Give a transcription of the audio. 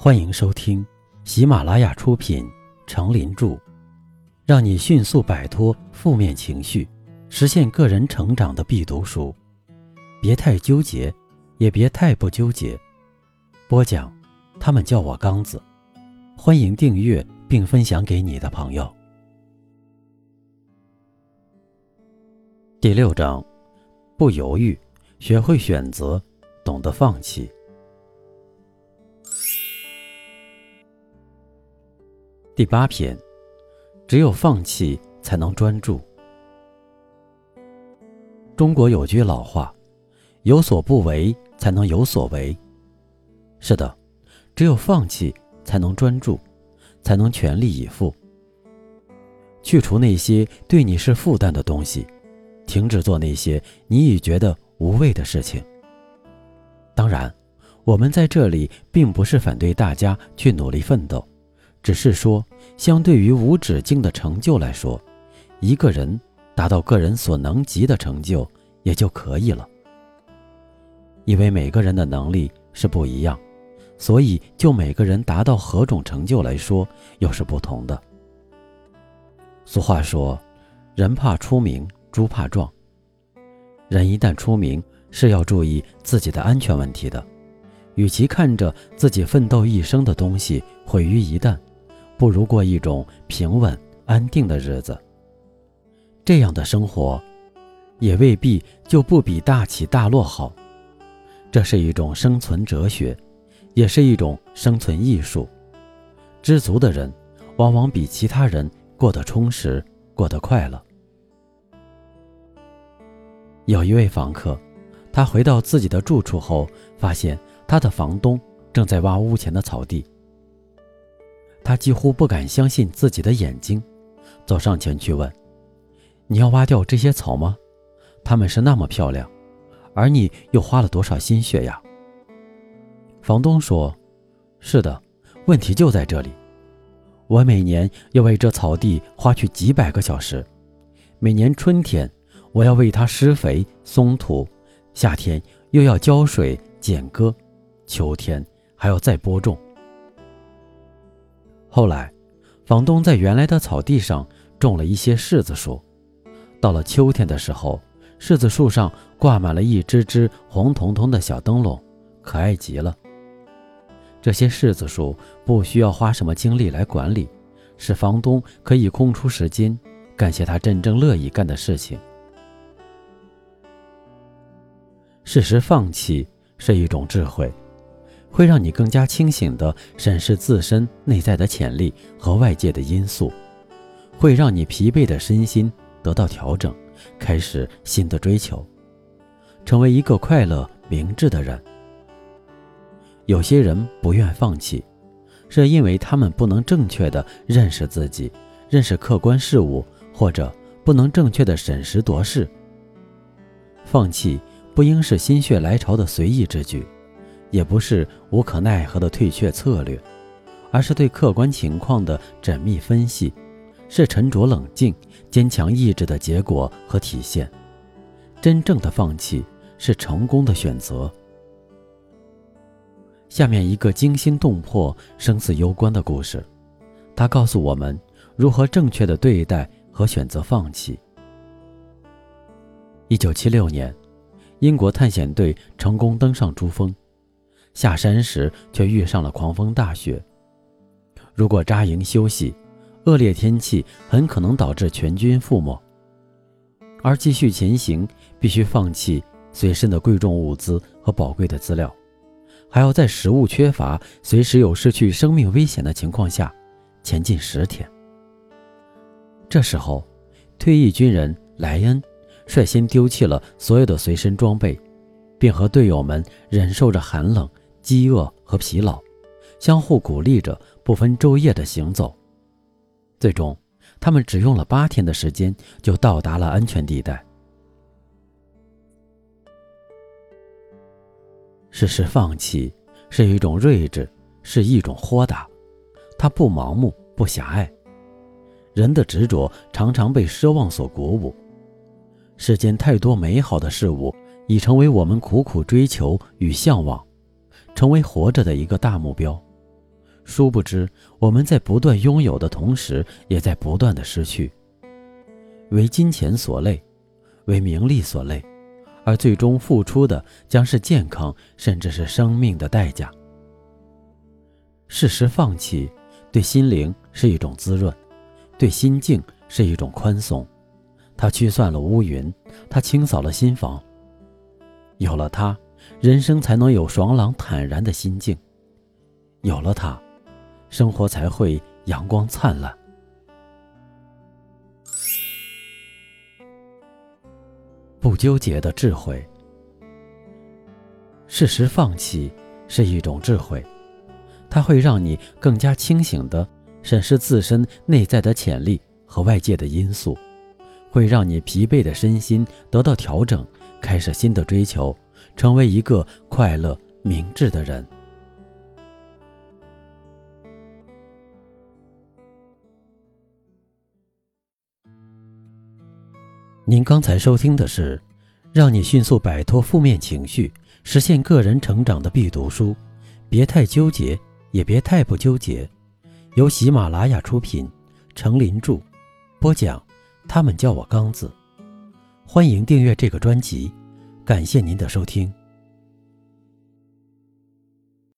欢迎收听喜马拉雅出品《成林著》，让你迅速摆脱负面情绪，实现个人成长的必读书。别太纠结，也别太不纠结。播讲，他们叫我刚子。欢迎订阅并分享给你的朋友。第六章，不犹豫，学会选择，懂得放弃。第八篇，只有放弃才能专注。中国有句老话：“有所不为，才能有所为。”是的，只有放弃才能专注，才能全力以赴。去除那些对你是负担的东西。停止做那些你已觉得无谓的事情。当然，我们在这里并不是反对大家去努力奋斗，只是说，相对于无止境的成就来说，一个人达到个人所能及的成就也就可以了。因为每个人的能力是不一样，所以就每个人达到何种成就来说，又是不同的。俗话说：“人怕出名。”猪怕壮。人一旦出名，是要注意自己的安全问题的。与其看着自己奋斗一生的东西毁于一旦，不如过一种平稳安定的日子。这样的生活，也未必就不比大起大落好。这是一种生存哲学，也是一种生存艺术。知足的人，往往比其他人过得充实，过得快乐。有一位房客，他回到自己的住处后，发现他的房东正在挖屋前的草地。他几乎不敢相信自己的眼睛，走上前去问：“你要挖掉这些草吗？它们是那么漂亮，而你又花了多少心血呀？”房东说：“是的，问题就在这里。我每年要为这草地花去几百个小时，每年春天。”我要为它施肥松土，夏天又要浇水剪割，秋天还要再播种。后来，房东在原来的草地上种了一些柿子树。到了秋天的时候，柿子树上挂满了一只只红彤彤的小灯笼，可爱极了。这些柿子树不需要花什么精力来管理，使房东可以空出时间干些他真正乐意干的事情。适时放弃是一种智慧，会让你更加清醒地审视自身内在的潜力和外界的因素，会让你疲惫的身心得到调整，开始新的追求，成为一个快乐明智的人。有些人不愿放弃，是因为他们不能正确的认识自己，认识客观事物，或者不能正确的审时度势。放弃。不应是心血来潮的随意之举，也不是无可奈何的退却策略，而是对客观情况的缜密分析，是沉着冷静、坚强意志的结果和体现。真正的放弃是成功的选择。下面一个惊心动魄、生死攸关的故事，它告诉我们如何正确的对待和选择放弃。一九七六年。英国探险队成功登上珠峰，下山时却遇上了狂风大雪。如果扎营休息，恶劣天气很可能导致全军覆没；而继续前行，必须放弃随身的贵重物资和宝贵的资料，还要在食物缺乏、随时有失去生命危险的情况下前进十天。这时候，退役军人莱恩。率先丢弃了所有的随身装备，并和队友们忍受着寒冷、饥饿和疲劳，相互鼓励着，不分昼夜的行走。最终，他们只用了八天的时间就到达了安全地带。适时放弃是一种睿智，是一种豁达，它不盲目，不狭隘。人的执着常常被奢望所鼓舞。世间太多美好的事物已成为我们苦苦追求与向往，成为活着的一个大目标。殊不知，我们在不断拥有的同时，也在不断的失去。为金钱所累，为名利所累，而最终付出的将是健康，甚至是生命的代价。适时放弃，对心灵是一种滋润，对心境是一种宽松。它驱散了乌云，它清扫了心房。有了它，人生才能有爽朗坦然的心境；有了它。生活才会阳光灿烂。不纠结的智慧，适时放弃是一种智慧，它会让你更加清醒的审视自身内在的潜力和外界的因素，会让你疲惫的身心得到调整，开始新的追求，成为一个快乐明智的人。您刚才收听的是，让你迅速摆脱负面情绪、实现个人成长的必读书。别太纠结，也别太不纠结。由喜马拉雅出品，程林著，播讲。他们叫我刚子。欢迎订阅这个专辑，感谢您的收听。